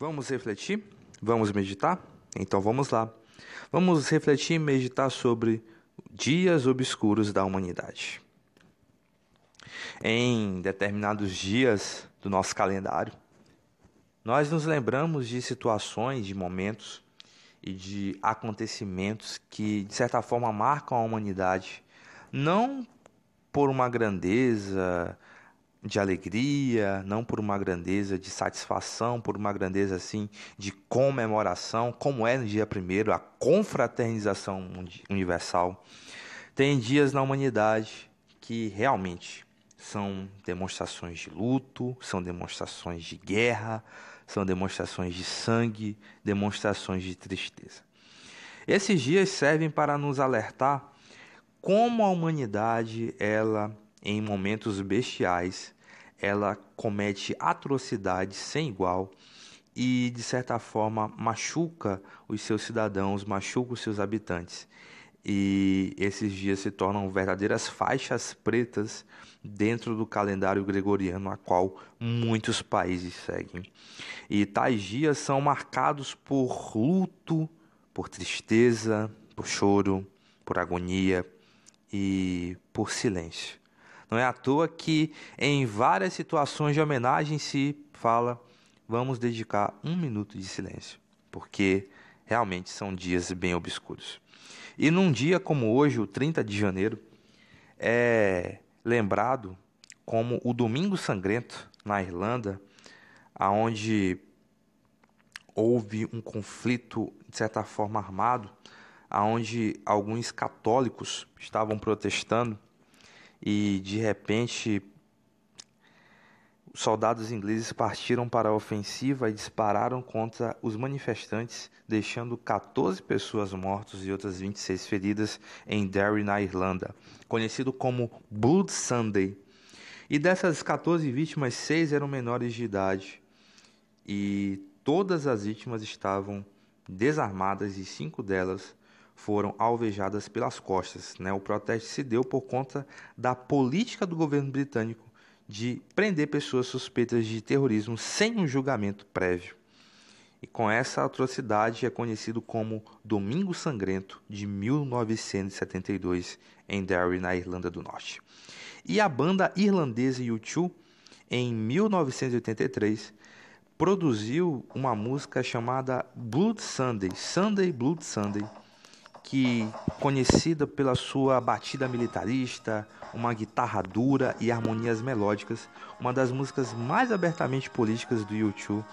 Vamos refletir? Vamos meditar? Então vamos lá. Vamos refletir e meditar sobre dias obscuros da humanidade. Em determinados dias do nosso calendário, nós nos lembramos de situações, de momentos e de acontecimentos que, de certa forma, marcam a humanidade, não por uma grandeza de alegria, não por uma grandeza de satisfação, por uma grandeza assim de comemoração, como é no dia primeiro, a confraternização universal. Tem dias na humanidade que realmente são demonstrações de luto, são demonstrações de guerra, são demonstrações de sangue, demonstrações de tristeza. Esses dias servem para nos alertar como a humanidade, ela em momentos bestiais, ela comete atrocidades sem igual e de certa forma machuca os seus cidadãos, machuca os seus habitantes. E esses dias se tornam verdadeiras faixas pretas dentro do calendário gregoriano, a qual muitos países seguem. E tais dias são marcados por luto, por tristeza, por choro, por agonia e por silêncio. Não é à toa que em várias situações de homenagem se fala vamos dedicar um minuto de silêncio, porque realmente são dias bem obscuros. E num dia como hoje, o 30 de janeiro, é lembrado como o Domingo Sangrento na Irlanda, aonde houve um conflito de certa forma armado, aonde alguns católicos estavam protestando e de repente soldados ingleses partiram para a ofensiva e dispararam contra os manifestantes, deixando 14 pessoas mortas e outras 26 feridas em Derry, na Irlanda, conhecido como Blood Sunday. E dessas 14 vítimas, seis eram menores de idade e todas as vítimas estavam desarmadas e cinco delas foram alvejadas pelas costas. Né? O protesto se deu por conta da política do governo britânico de prender pessoas suspeitas de terrorismo sem um julgamento prévio. E com essa atrocidade é conhecido como Domingo Sangrento de 1972 em Derry, na Irlanda do Norte. E a banda irlandesa U2, em 1983, produziu uma música chamada Blood Sunday, Sunday Blood Sunday, que conhecida pela sua batida militarista, uma guitarra dura e harmonias melódicas, uma das músicas mais abertamente políticas do YouTube.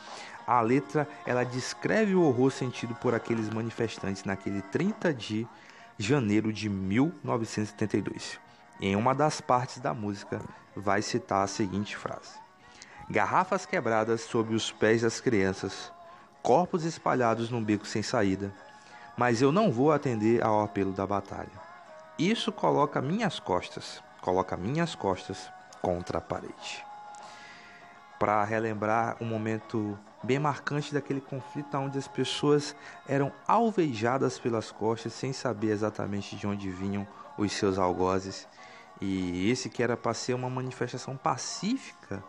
A letra ela descreve o horror sentido por aqueles manifestantes naquele 30 de janeiro de 1972. Em uma das partes da música vai citar a seguinte frase: Garrafas quebradas sob os pés das crianças, corpos espalhados num beco sem saída, mas eu não vou atender ao apelo da batalha. Isso coloca minhas costas, coloca minhas costas contra a parede. Para relembrar um momento bem marcante daquele conflito onde as pessoas eram alvejadas pelas costas sem saber exatamente de onde vinham os seus algozes. E esse que era para ser uma manifestação pacífica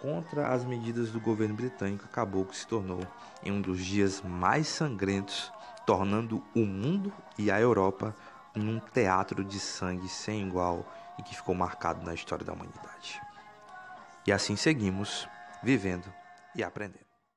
contra as medidas do governo britânico acabou que se tornou em um dos dias mais sangrentos tornando o mundo e a Europa num teatro de sangue sem igual e que ficou marcado na história da humanidade. E assim seguimos, vivendo e aprendendo.